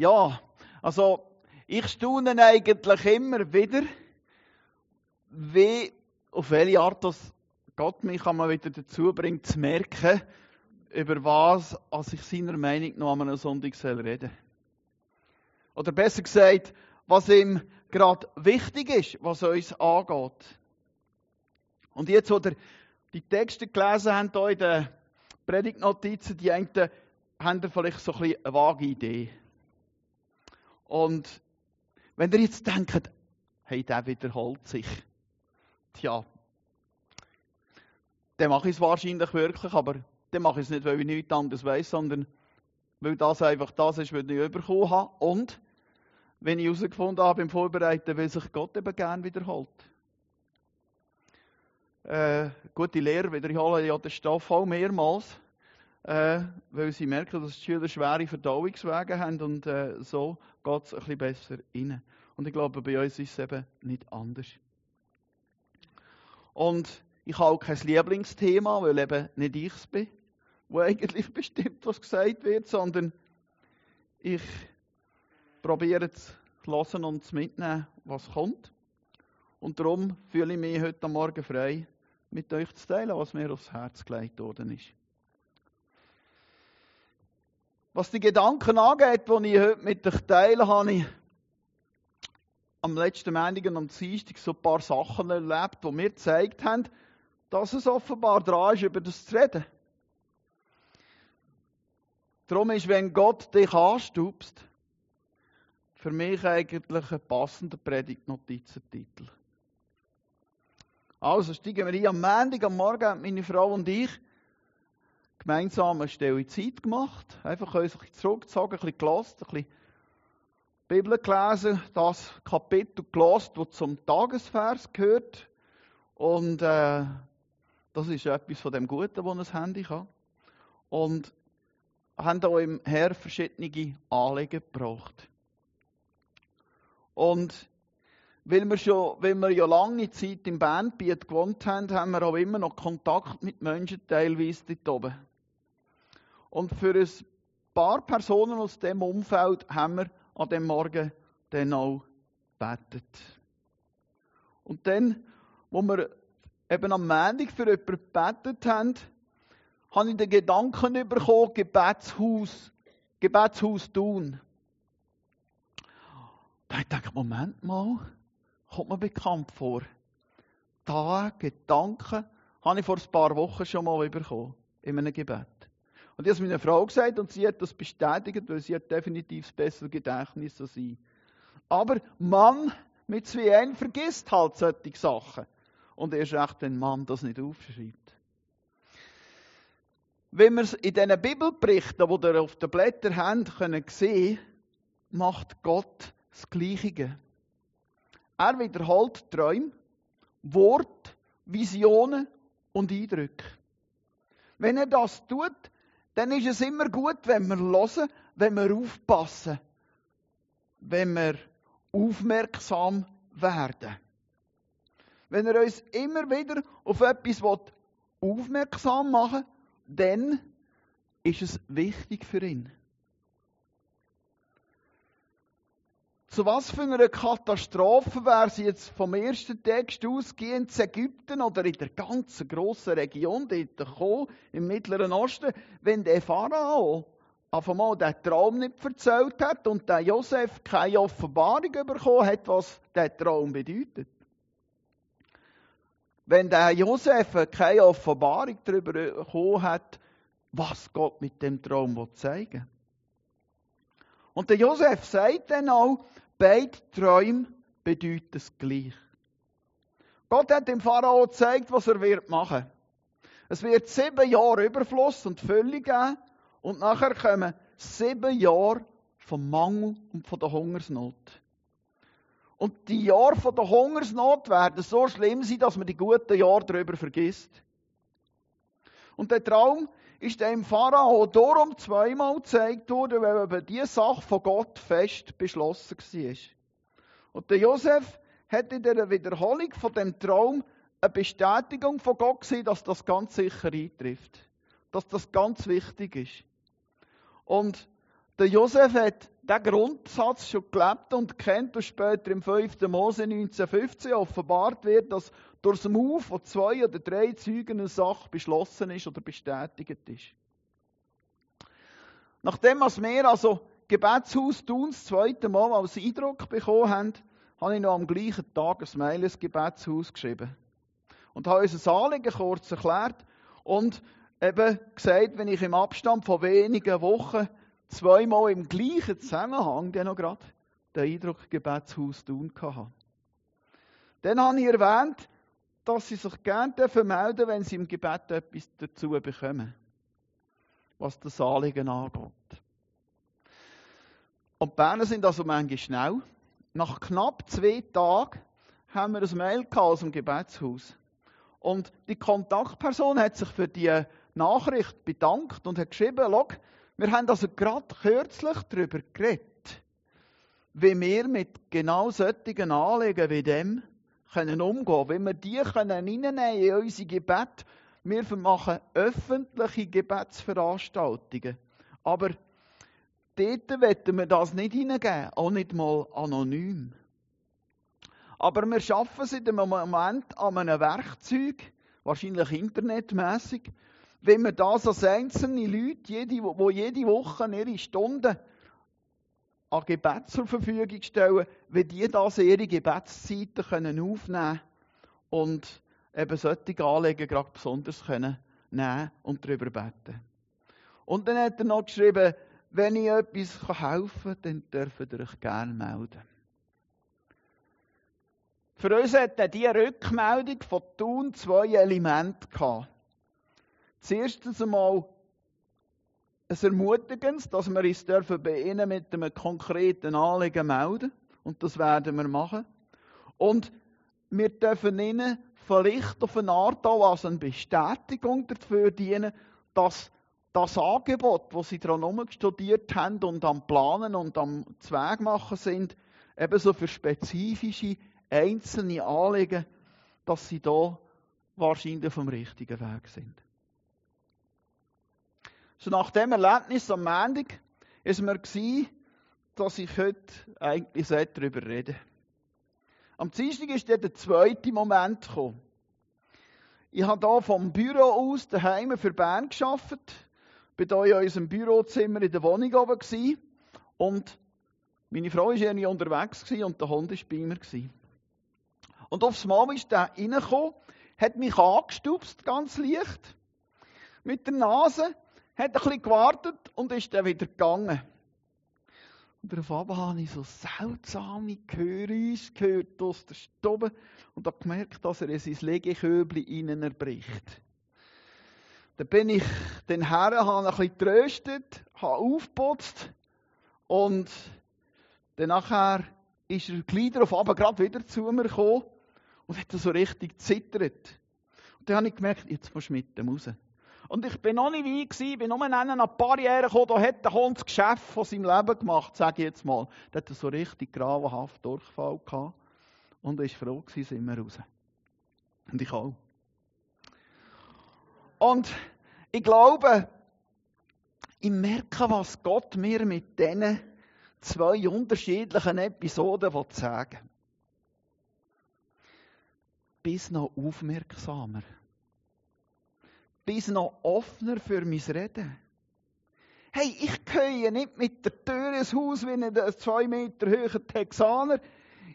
Ja, also ich staune eigentlich immer wieder, wie, auf welche Art das Gott mich einmal wieder dazu bringt, zu merken, über was als ich seiner Meinung noch an einem Sonntag soll Oder besser gesagt, was ihm gerade wichtig ist, was uns angeht. Und jetzt, oder die Texte gelesen haben, hier in den Predigtnotizen, die einen haben vielleicht so ein bisschen eine vage Idee. Und wenn ihr jetzt denkt, hey, der wiederholt sich, tja, dann mache ich es wahrscheinlich wirklich, aber dann mache ich es nicht, weil ich nichts anderes weiß, sondern weil das einfach das ist, was ich bekommen habe. Und wenn ich herausgefunden habe beim Vorbereiten, weil sich Gott eben gern wiederholt. Äh, gute Lehrer wiederholen ja den Stoff auch mehrmals, äh, weil sie merken, dass die Schüler schwere Verdauungswege haben und äh, so geht es ein bisschen besser rein. Und ich glaube, bei uns ist es eben nicht anders. Und ich habe auch kein Lieblingsthema, weil eben nicht ich es bin, wo eigentlich bestimmt, was gesagt wird, sondern ich probiere zu hören und zu mitnehmen, was kommt. Und darum fühle ich mich heute Morgen frei, mit euch zu teilen, was mir aufs Herz gelegt worden ist. Was die Gedanken angeht, die ich heute mit euch teile, habe ich am letzten Montag und am Dienstag so ein paar Sachen erlebt, die mir gezeigt haben, dass es offenbar dran ist, über das zu reden. Darum ist, wenn Gott dich anstupst, für mich eigentlich ein passender Predigtnotizentitel. Also steigen wir ein. Am Montag, am Morgen meine Frau und ich gemeinsam eine Stelle Zeit gemacht. Einfach uns ein bisschen zurückgezogen, ein bisschen gelassen, ein bisschen Bibel gelesen, das Kapitel gelesen, das zum Tagesvers gehört. Und äh, das ist etwas von dem Guten, das ein Handy kann. Und haben auch im Herr verschiedene Anliegen gebraucht. Und weil wir, schon, weil wir ja lange Zeit im Bandbiet gewohnt haben, haben wir auch immer noch Kontakt mit Menschen teilweise dort oben. Und für ein paar Personen aus dem Umfeld haben wir an dem Morgen dann auch betet. Und dann, wo wir eben am Montag für jemanden gebetet haben, habe ich den Gedanken bekommen, Gebetshaus, Gebetshaus tun. Da ich gedacht, Moment mal, kommt mir bekannt vor. Da Gedanken habe ich vor ein paar Wochen schon mal bekommen, in einem Gebet. Und ich habe es meiner Frau gesagt und sie hat das bestätigt, weil sie hat definitiv das bessere Gedächtnis als ich. Aber Mann mit zwei N vergisst halt solche Sachen. Und erst recht, wenn Mann das nicht aufschreibt. Wenn wir es in diesen Bibelberichten, die ihr auf den Blättern habt, können sehen, macht Gott das Gleiche. Er wiederholt Träume, Wort, Visionen und Eindrücke. Wenn er das tut, dann ist es immer gut, wenn wir hören, wenn wir aufpassen, wenn wir aufmerksam werden. Wenn er uns immer wieder auf etwas aufmerksam machen will, dann ist es wichtig für ihn. Zu was für einer Katastrophe wäre sie jetzt vom ersten Text ausgehend in Ägypten oder in der ganzen grossen Region dort gekommen, im Mittleren Osten, wenn der Pharao auf einmal den Traum nicht erzählt hat und der Josef keine Offenbarung bekommen hat, was der Traum bedeutet. Wenn der Josef keine Offenbarung darüber bekommen hat, was Gott mit dem Traum zeigen will. Und der Josef sagt dann auch, beide Träume bedeuten es gleich. Gott hat dem Pharao gezeigt, was er wird machen. Es wird sieben Jahre Überfluss und Fülle geben und nachher kommen sieben Jahre vom Mangel und von der Hungersnot. Und die Jahre von der Hungersnot werden so schlimm sein, dass man die guten Jahre darüber vergisst. Und der Traum ist dem Pharao darum zweimal gezeigt worden, weil eben diese Sache von Gott fest beschlossen war. Und der Josef hat in der Wiederholung von dem Traum eine Bestätigung von Gott gesehen, dass das ganz sicher eintrifft. Dass das ganz wichtig ist. Und der Josef hat diesen Grundsatz schon gelebt und kennt und später im 5. Mose 1915 offenbart wird, dass durch das Move von zwei oder drei Zeugen eine Sache beschlossen ist oder bestätigt ist. Nachdem wir also Gebetshaus tun, das zweite Mal als Eindruck bekommen haben, habe ich noch am gleichen Tag ein Mail ins Gebetshaus geschrieben. Und habe unser Anliegen kurz erklärt und eben gesagt, wenn ich im Abstand von wenigen Wochen zweimal im gleichen Zusammenhang dann noch gerade den Eindruck Gebetshaus tun hatte. Dann habe ich erwähnt, dass sie sich gerne melden dürfen, wenn sie im Gebet etwas dazu bekommen, was das Anliegen angeht. Und die Berner sind also manchmal schnell. Nach knapp zwei Tagen haben wir ein Mail aus dem Gebetshaus. Und die Kontaktperson hat sich für die Nachricht bedankt und hat geschrieben, wir haben also gerade kürzlich darüber geredet, wie wir mit genau solchen Anliegen wie dem können umgehen wie wir die können reinnehmen in unsere Gebet. Wir machen öffentliche Gebetsveranstaltungen. Aber dort wollen wir das nicht hineingeben, auch nicht mal anonym. Aber wir schaffen es im Moment an einem Werkzeug, wahrscheinlich internetmäßig, wenn wir das als einzelne Leute, die jede Woche ihre Stunden an Gebet zur Verfügung stellen, wie die das ihre Gebetszeiten können aufnehmen und eben solche Anliegen gerade besonders können nehmen und darüber beten. Und dann hat er noch geschrieben, wenn ich etwas helfen kann, dann dürft ihr euch gerne melden. Für uns hat diese Rückmeldung von Thun zwei Elemente gehabt. Zuerst einmal ein Ermutigendes, dass wir uns dürfen bei ihnen mit einem konkreten Anliegen melden. Und das werden wir machen. Und wir dürfen ihnen vielleicht auf eine Art auch als eine Bestätigung dafür dienen, dass das Angebot, das sie daran studiert haben und am Planen und am Zweig machen sind, ebenso für spezifische einzelne Anliegen, dass sie da wahrscheinlich vom richtigen Weg sind. So nach dem Erlebnis am Montag ist mir dass ich heute eigentlich darüber reden Am Dienstag ist der zweite Moment gekommen. Ich habe hier vom Büro aus daheim für Bern geschafft, bin hier in unserem Bürozimmer in der Wohnung oben und meine Frau war irgendwie unterwegs und der Hund war bei mir. Und aufs Mal ist der reingekommen, hat mich angestupst, ganz leicht, mit der Nase hat ein bisschen gewartet und ist dann wieder gegangen. Und darauf habe ich so seltsame Geräusche gehört aus der Stube und habe gemerkt, dass er in sein Legeköbli innen erbricht. Dann bin ich den Herren ein bisschen getröstet, habe aufgeputzt und dann nachher ist er gleich darauf aber gerade wieder zu mir gekommen und hat so richtig zittert. Und dann habe ich gemerkt, jetzt musst du mit dem raus. Und ich bin noch nicht wie gewesen, bin nur an eine Barriere gekommen, da hat der Hund das Geschäft von seinem Leben gemacht, sage ich jetzt mal. Da hat er so richtig gravenhaft Durchfall gehabt. Und er war froh gewesen, sind wir raus. Und ich auch. Und ich glaube, ich merke, was Gott mir mit diesen zwei unterschiedlichen Episoden sagen will. Bis noch aufmerksamer bis noch offener für mein Reden. Hey, ich gehe nicht mit der Tür ins Haus wie ein zwei Meter hoher Texaner.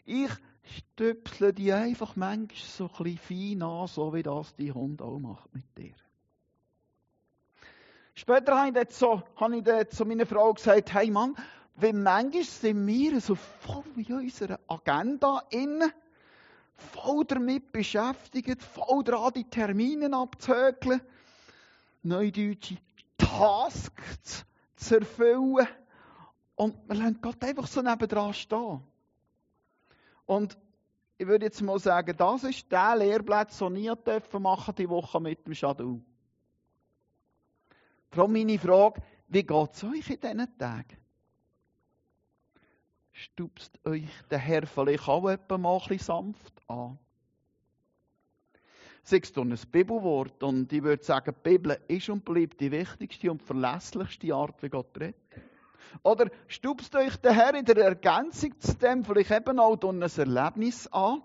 Ich stöpsle die einfach manchmal so ein fein an, so wie das die Hund auch macht mit dir. Später habe ich dort so, habe ich zu meiner Frau gesagt, hey Mann, wie manchmal sind wir so voll in unserer Agenda innen, voll damit beschäftigt, voll daran, die Termine abzuhökeln neudeutsche Tasks zu erfüllen. Und wir lassen Gott einfach so nebendran stehen. Und ich würde jetzt mal sagen, das ist der Lehrplatz, den ich machen die Woche mit dem Shadow. Darum meine Frage, wie geht es euch in diesen Tagen? Stupst euch der Herr vielleicht auch etwa mal ein bisschen sanft an? Sagst du ein Bibelwort und ich würde sagen, die Bibel ist und bleibt die wichtigste und verlässlichste Art, wie Gott redet. Oder stupst euch der Herr in der Ergänzung zu dem vielleicht eben auch durch ein Erlebnis an,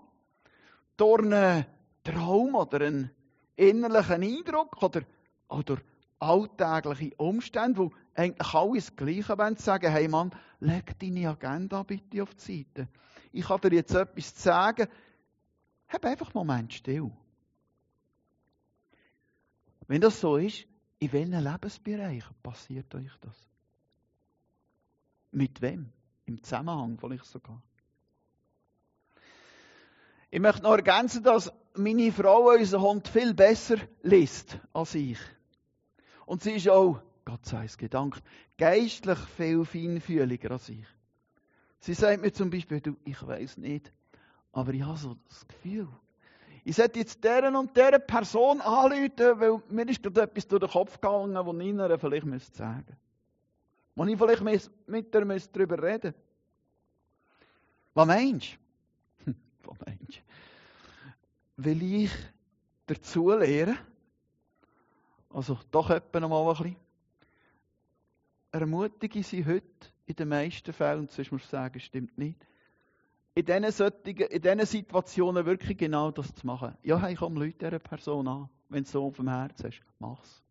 durch einen Traum oder einen innerlichen Eindruck oder, oder alltägliche Umstände, wo eigentlich alle das Gleiche wollen, sagen, hey Mann, leg deine Agenda bitte auf die Seite. Ich kann dir jetzt etwas sagen. Hab einfach einen Moment still. Wenn das so ist, in welchen Lebensbereichen passiert euch das? Mit wem? Im Zusammenhang vielleicht sogar. Ich möchte noch ergänzen, dass meine Frau unseren Hund viel besser liest als ich. Und sie ist auch, Gott sei es gedankt, geistlich viel feinfühliger als ich. Sie sagt mir zum Beispiel, du, ich weiß nicht, aber ich habe so das Gefühl, ich sollte jetzt deren und deren Person anrufen, weil mir ist gerade etwas durch den Kopf gegangen, das ich ihnen vielleicht sagen müsste. Wo ich vielleicht mit ihr darüber reden. Was meinst du? Was meinst du? Will ich dazu lernen, also doch etwa noch mal ein bisschen, ermutige sie heute in den meisten Fällen, und sonst muss ich sagen, stimmt nicht, in diesen, Situationen wirklich genau das zu machen. Ja, hey, komm, Leute dieser Person an, wenn du so auf dem Herzen hast. Mach's.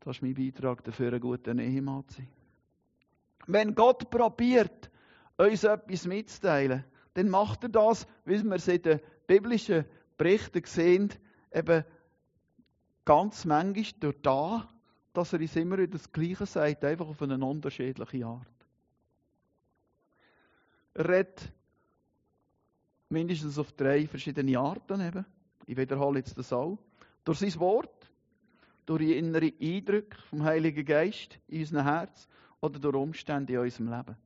Das ist mein Beitrag dafür, ein guter Ehemann zu sein. Wenn Gott probiert, uns etwas mitzuteilen, dann macht er das, wie wir es in den biblischen Berichten sehen, eben ganz manchmal durch da, dass er uns immer wieder das Gleiche sagt, einfach auf eine unterschiedliche Art. Redet mindestens auf drei verschiedene Arten eben. Ich wiederhole jetzt das auch. Durch sein Wort, durch die innere Eindrücke vom Heiligen Geist in unserem Herz oder durch Umstände in unserem Leben.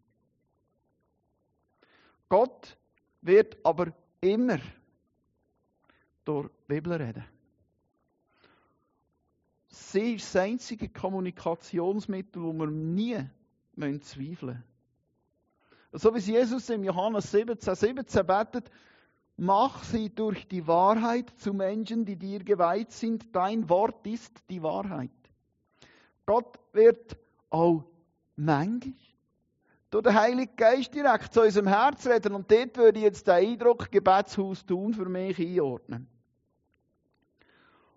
Gott wird aber immer durch die Bibel reden. Sie ist das einzige Kommunikationsmittel, wo wir nie zweifeln müssen. So wie Jesus im Johannes 17, 17 betet, mach sie durch die Wahrheit zu Menschen, die dir geweiht sind. Dein Wort ist die Wahrheit. Gott wird auch manchmal durch den Heiligen Geist direkt zu unserem Herz reden. Und dort würde ich jetzt den Eindruck Gebetshaus tun für mich einordnen.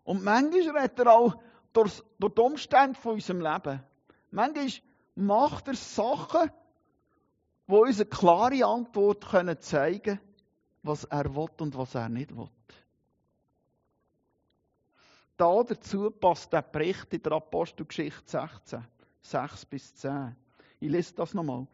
Und manchmal redet er auch durch, durch die Umstände von unserem Leben. Manchmal macht er Sachen, wo uns eine klare Antwort können zeigen was er will und was er nicht will. Da dazu passt der Bericht in der Apostelgeschichte 16, 6 bis 10. Ich lese das nochmal.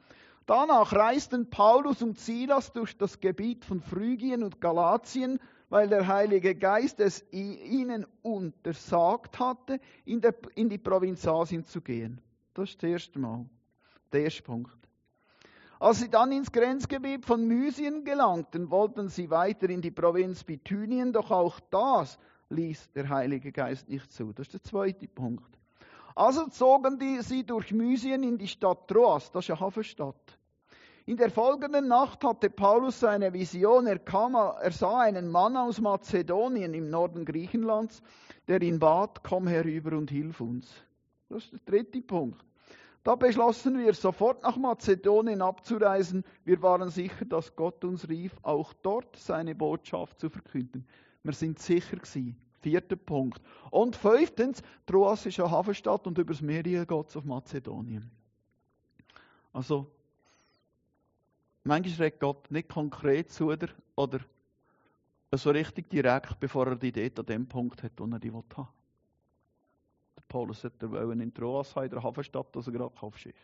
Danach reisten Paulus und Silas durch das Gebiet von Phrygien und Galatien, weil der Heilige Geist es ihnen untersagt hatte, in, die Provinz Asien zu gehen. Das ist das erste Mal. Der erste Punkt. Als sie dann ins Grenzgebiet von Mysien gelangten, wollten sie weiter in die Provinz Bithynien, doch auch das ließ der Heilige Geist nicht zu. Das ist der zweite Punkt. Also zogen die, sie durch Mysien in die Stadt Troas, das ist eine Hafenstadt. In der folgenden Nacht hatte Paulus seine Vision. Er, kam, er sah einen Mann aus Mazedonien im Norden Griechenlands, der ihn bat, komm herüber und hilf uns. Das ist der dritte Punkt. Da beschlossen wir sofort nach Mazedonien abzureisen. Wir waren sicher, dass Gott uns rief, auch dort seine Botschaft zu verkünden. Wir sind sicher gewesen. Vierter Punkt. Und fünftens, Troas ist eine Hafenstadt und übers Meer geht es auf Mazedonien. Also, manchmal redet Gott nicht konkret zu dir oder so richtig direkt, bevor er die dort an dem Punkt hat, wo er die haben will. Paulus hätte wollen in Troas haben, in der Hafenstadt, dass er gerade aufs Schiff.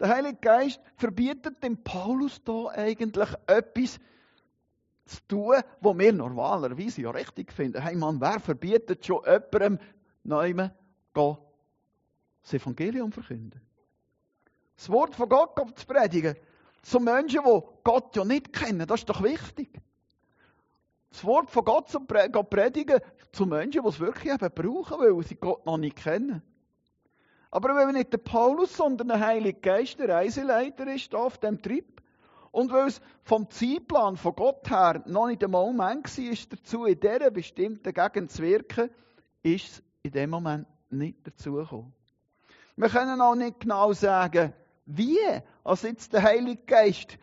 Der Heilige Geist verbietet dem Paulus da eigentlich etwas zu tun, was wir normalerweise ja richtig finden. Hey Mann, wer verbietet schon jemandem neuem das Evangelium verkünden? Das Wort von Gott zu predigen zu Menschen, die Gott ja nicht kennen, das ist doch wichtig das Wort von Gott zu predigen zu Menschen, die es wirklich eben brauchen, weil sie Gott noch nicht kennen. Aber wenn nicht der Paulus, sondern der Heilige Geist der Reiseleiter ist auf dem Trip und weil es vom Zeitplan von Gott her noch nicht der Moment war, dazu in dieser bestimmten Gegend zu wirken, ist es in dem Moment nicht dazugekommen. Wir können auch nicht genau sagen, wie, als jetzt der Heilige Geist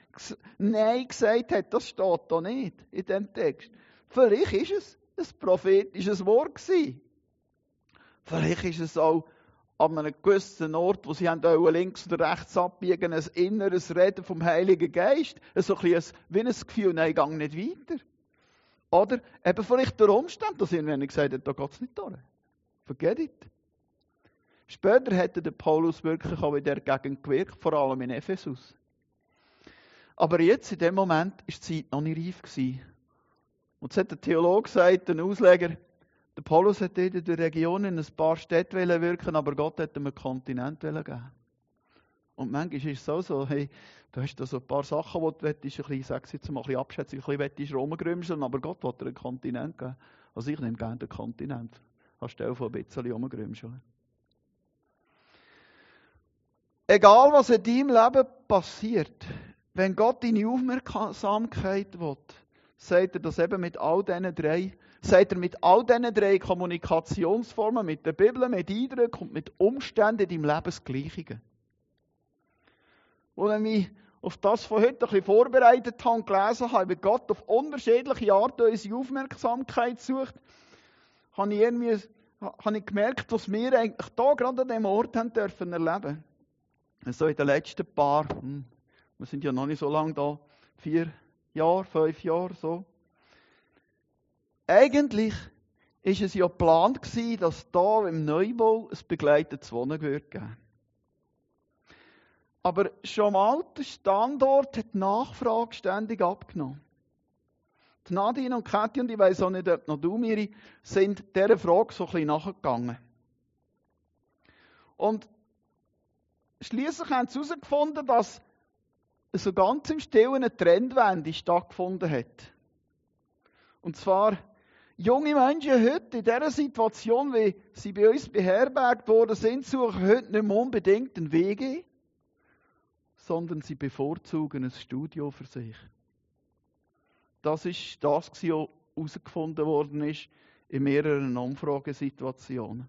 Nein gesagt hat, das steht da nicht in dem Text. Vielleicht ist es ein prophetisches Wort gewesen. Vielleicht ist es auch an einem gewissen Ort, wo sie haben links oder rechts abbiegen, ein inneres Reden vom Heiligen Geist. So ein wie ein Gefühl, nein, gehe nicht weiter. Oder eben vielleicht der Umstand, dass irgendwann gesagt hat, da geht es nicht durch. Vergeht it. Später hätte der Paulus wirklich auch in der Gegend gewirkt, vor allem in Ephesus. Aber jetzt, in dem Moment, ist die Zeit noch nicht reif gewesen. Und es hat der Theologe gesagt, der Ausleger, der Paulus hat in der Region in ein paar Städte wirken, aber Gott hat ihm einen Kontinent geben. Und manchmal ist es so, so hey, du hast da so ein paar Sachen, die du willst, ein bisschen, sag jetzt mal ein bisschen abschätzen, ein bisschen rumgrümseln, aber Gott will dir einen Kontinent geben. Also ich nehme gerne den Kontinent. Anstelle von ein bisschen rumgrümseln. Egal, was in deinem Leben passiert, wenn Gott deine Aufmerksamkeit will, sagt er das eben mit all diesen drei sagt er mit all diesen drei Kommunikationsformen, mit der Bibel, mit Eindrücken und mit Umständen in deinem Leben das Gleiche. Als ich mich auf das von heute ein bisschen vorbereitet habe und gelesen habe, wie Gott auf unterschiedliche Arten unsere Aufmerksamkeit sucht, habe ich, irgendwie, habe ich gemerkt, was wir eigentlich hier gerade an diesem Ort haben dürfen erleben. So in den letzten paar, hm, wir sind ja noch nicht so lange da, vier Jahre, fünf Jahre, so. Eigentlich ist es ja geplant gewesen, dass da im Neubau ein begleitetes Wohnen wird geben. Aber schon mal der Standort hat die Nachfrage ständig abgenommen. Die Nadine und Kathi und ich weiss auch nicht, ob noch du, Miri, sind dieser Frage so ein bisschen nachgegangen. Und schließlich haben sie herausgefunden, dass so ganz im Stillen eine Trendwende stattgefunden hat. Und zwar Junge Menschen heute in dieser Situation, wie sie bei uns beherbergt worden sind, suchen heute nicht mehr unbedingt einen WG, sondern sie bevorzugen ein Studio für sich. Das ist das, was herausgefunden worden ist in mehreren Umfragesituationen.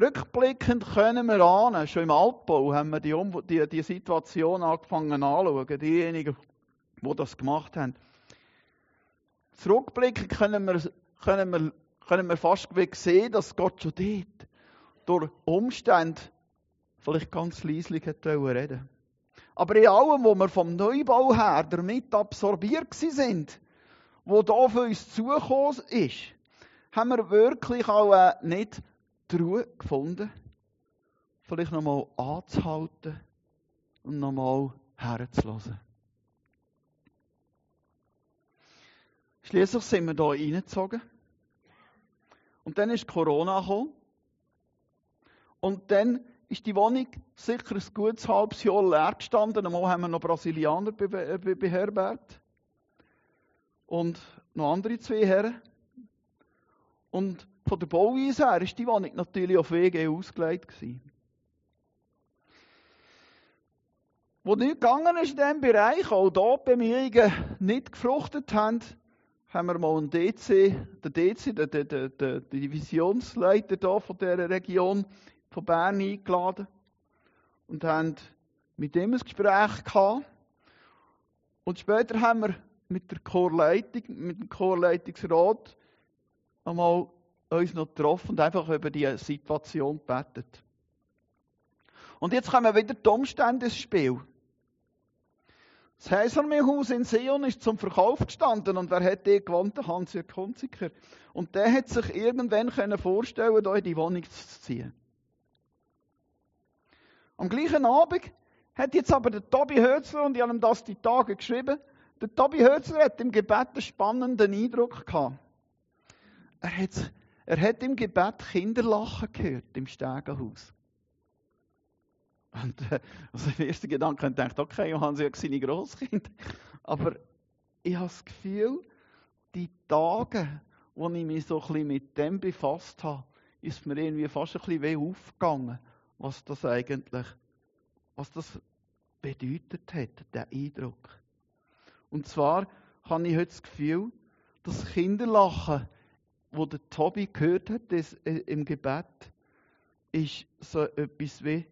Rückblickend können wir ahnen, schon im Altbau haben wir die, die, die Situation angefangen anzuschauen, diejenigen, die das gemacht haben. Zurückblicken, können wir, können wir, können wir fast sehen, dass Gott schon dort durch Umstände vielleicht ganz leislich reden. Aber in allem, wo wir vom Neubau her damit absorbiert sind, wo da für uns zugekommen ist, haben wir wirklich auch äh, nicht die Ruhe gefunden, vielleicht nochmal anzuhalten und nochmal herzulassen. Schließlich sind wir hier reingezogen. Und dann ist Corona gekommen. Und dann ist die Wohnung sicher ein gutes halbes Jahr leer gestanden. Einmal haben wir noch Brasilianer beherbergt. Und noch andere zwei Herren. Und von der Bauweise her ist die Wohnung natürlich auf WG ausgelegt gewesen. Wo nicht gegangen ist in diesem Bereich, auch die Bemühungen nicht gefruchtet haben, haben wir mal einen DC, der DC, der, der, der, der Divisionsleiter hier von dieser Region von Bern eingeladen und haben mit ihm ein Gespräch gehabt. Und später haben wir mit der Chorleitung, mit dem Chorleitungsrat einmal uns noch getroffen und einfach über die Situation gebetet. Und jetzt kommen wieder die Umstände ins Spiel. Das Häsermeerhaus in Sion ist zum Verkauf gestanden und wer hat den gewonnen? Hans-Jörg Hunziker. Und der hat sich irgendwann können vorstellen, hier in die Wohnung zu ziehen. Am gleichen Abend hat jetzt aber der Tobi Hötzler, und ich habe ihm das die Tage geschrieben, der Tobi Hötzler hat im Gebet einen spannenden Eindruck gehabt. Er hat, er hat im Gebet Kinderlachen gehört im Stegenhaus. Und äh, also ersten Gedanken dachte okay, Johannes hat seine Grosskinder. Aber ich habe das Gefühl, die Tage, wo ich mich so ein bisschen mit dem befasst habe, ist mir irgendwie fast ein bisschen weh aufgegangen, was das eigentlich, was das bedeutet hat, der Eindruck. Und zwar habe ich heute das Gefühl, das Kinderlachen, wo der Tobi gehört hat das, äh, im Gebet, ist so etwas wie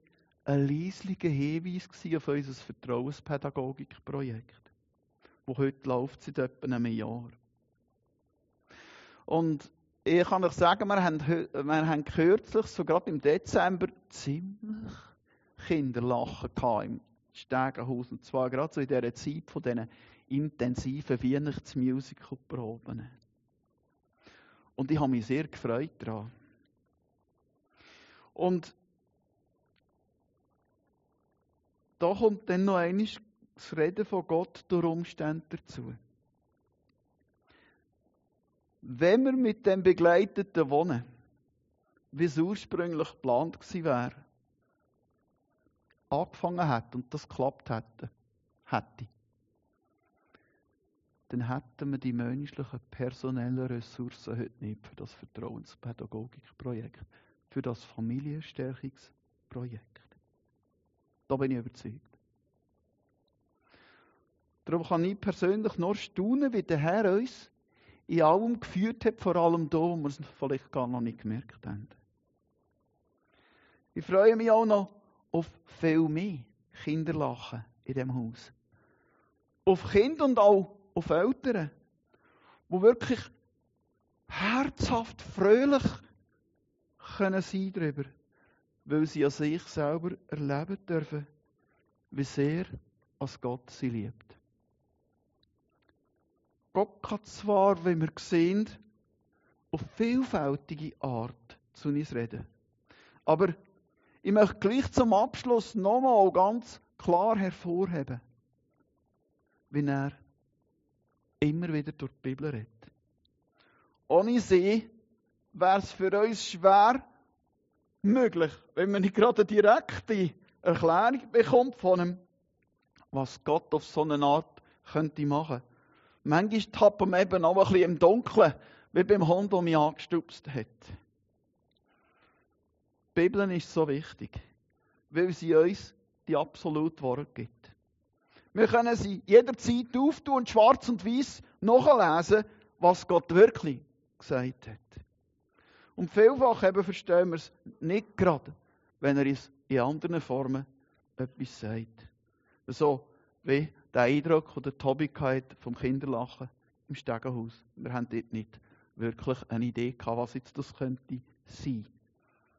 ein leislicher Hinweis auf unser Vertrauenspädagogikprojekt, das heute läuft seit etwa einem Jahr. Und ich kann euch sagen, wir haben, wir haben kürzlich, so gerade im Dezember, ziemlich Kinderlachen im Stegenhaus. Und zwar gerade so in dieser Zeit von diesen intensiven Weihnachtsmusical-Proben. Und ich habe mich sehr gefreut daran. Und da kommt dann noch einmal das Reden von Gott durch Umstände dazu. Wenn wir mit dem begleiteten Wohnen, wie es ursprünglich geplant gewesen wäre, angefangen hat und das geklappt hätte, hätte, dann hätten wir die menschlichen, personellen Ressourcen heute nicht für das Vertrauenspädagogikprojekt, für das Familienstärkungsprojekt. Da bin ich überzeugt. Darum kann ich persönlich nur staunen, wie der Herr uns in allem geführt hat, vor allem da, wo wir es vielleicht gar noch nicht gemerkt haben. Ich freue mich auch noch auf viel mehr Kinderlachen in dem Haus. Auf Kinder und auch auf Eltern, die wirklich herzhaft, fröhlich können sein darüber, weil sie an sich selber erleben dürfen, wie sehr als Gott sie liebt. Gott kann zwar, wie wir sehen, auf vielfältige Art zu uns reden. Aber ich möchte gleich zum Abschluss nochmal ganz klar hervorheben, wie er immer wieder durch die Bibel redet. Ohne sie wäre es für uns schwer möglich, wenn man nicht gerade eine direkte Erklärung bekommt von ihm, was Gott auf so eine Art könnte machen. Manchmal tappen wir eben auch ein bisschen im Dunkeln, wie beim Hund, der mich angestupst hat. Die Bibel ist so wichtig, weil sie uns die absolute Wahrheit gibt. Wir können sie jederzeit auftun und schwarz und weiß nachlesen, was Gott wirklich gesagt hat. Und vielfach eben verstehen wir es nicht gerade, wenn er uns in anderen Formen etwas sagt. So wie der Eindruck, den Tobi hatte vom Kinderlachen im Stegenhaus. Wir haben dort nicht wirklich eine Idee gehabt, was jetzt das könnte sein.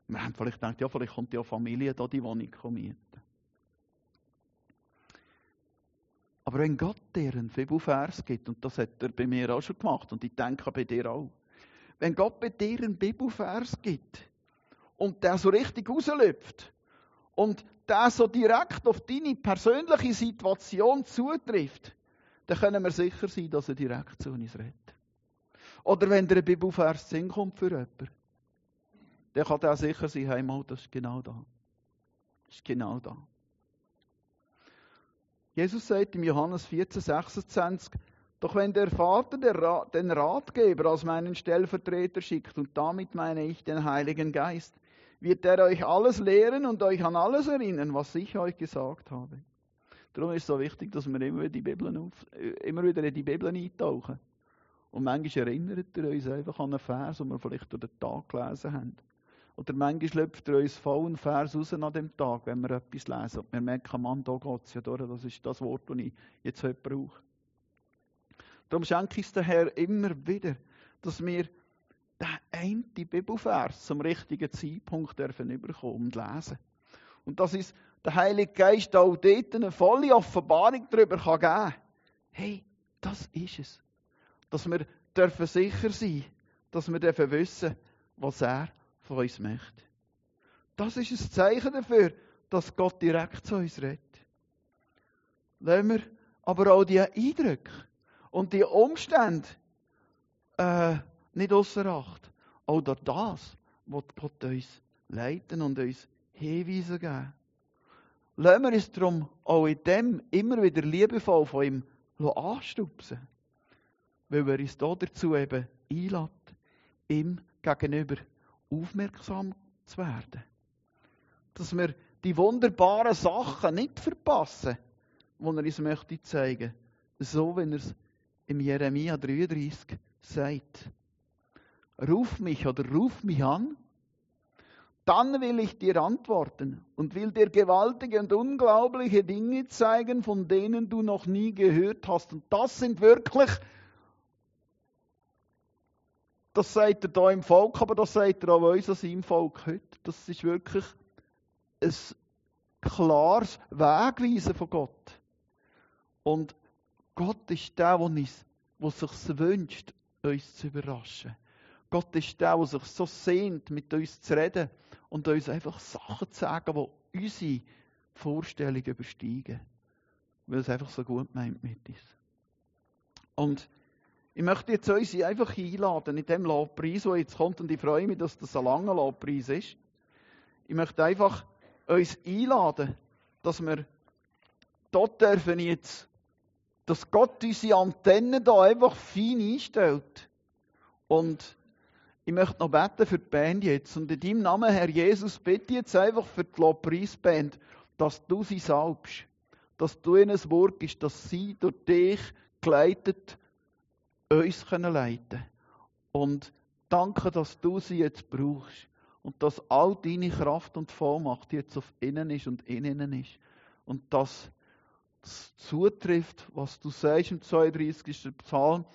Wir haben vielleicht gedacht, ja, vielleicht kommt ja Familie da die Wohnung mieten. Aber wenn Gott dir einen Bibelvers gibt, und das hat er bei mir auch schon gemacht, und ich denke bei dir auch, wenn Gott bei dir einen Bibelvers gibt und der so richtig rauslüpft und der so direkt auf deine persönliche Situation zutrifft, dann können wir sicher sein, dass er direkt zu uns redet. Oder wenn der Bibelvers Sinn kommt für jemanden, dann kann der sicher sein, hey, mal, das ist genau da. Das ist genau da. Jesus sagt im Johannes 14, 26, doch wenn der Vater den Ratgeber als meinen Stellvertreter schickt, und damit meine ich den Heiligen Geist, wird er euch alles lehren und euch an alles erinnern, was ich euch gesagt habe. Darum ist es so wichtig, dass wir immer wieder, die Bibel auf, immer wieder in die Bibel eintauchen. Und manchmal erinnert er uns einfach an einen Vers, den wir vielleicht durch den Tag gelesen haben. Oder manchmal löpft er uns voll einen Vers raus an dem Tag, wenn wir etwas lesen. Und wir merken, Mann, da geht es ja durch. Das ist das Wort, das ich jetzt heute brauche. Darum schenke ich es der Herr immer wieder, dass wir den einen Bibelvers zum richtigen Zeitpunkt dürfen überkommen und lesen. Und dass uns der Heilige Geist auch dort eine volle Offenbarung darüber geben kann. Hey, das ist es. Dass wir dürfen sicher sein, dass wir dürfen wissen, was er von uns möchte. Das ist ein Zeichen dafür, dass Gott direkt zu uns redet. Lassen wir aber auch die Eindrücke und die Umstände äh, nicht außer Acht. Auch das wird Gott uns leiten und uns Hinweise geben. Lassen wir uns darum auch in dem immer wieder liebevoll von ihm anstupsen. Weil er uns dazu eben einlädt, ihm gegenüber aufmerksam zu werden. Dass wir die wunderbaren Sachen nicht verpassen, die er uns möchte zeigen. So, wie er es im Jeremia 33 sagt. Ruf mich oder ruf mich an, dann will ich dir antworten und will dir gewaltige und unglaubliche Dinge zeigen, von denen du noch nie gehört hast. Und das sind wirklich, das sagt er da im Volk, aber das sagt er auch uns als im Volk heute. Das ist wirklich ein klares Wegweisen von Gott. Und Gott ist der, der, uns, sich wünscht, uns zu überraschen. Gott ist der, der sich so sehnt, mit uns zu reden und uns einfach Sachen zu sagen, die unsere Vorstellungen übersteigen. Weil es einfach so gut meint mit uns. Und ich möchte jetzt uns einfach einladen in dem Lobpreis, der jetzt kommt, und ich freue mich, dass das ein langer Lobpreis ist. Ich möchte einfach uns einladen, dass wir dort dürfen jetzt, dass Gott unsere Antennen da einfach fein einstellt. Und ich möchte noch beten für die Band jetzt. Und in deinem Namen, Herr Jesus, bitte jetzt einfach für die Lobpreisband, dass du sie salbst. Dass du ihnen ein Wort ist, dass sie durch dich geleitet uns können leiten Und danke, dass du sie jetzt brauchst. Und dass all deine Kraft und Vollmacht jetzt auf innen ist und innen ist. Und dass es zutrifft, was du sagst im 32. Psalm.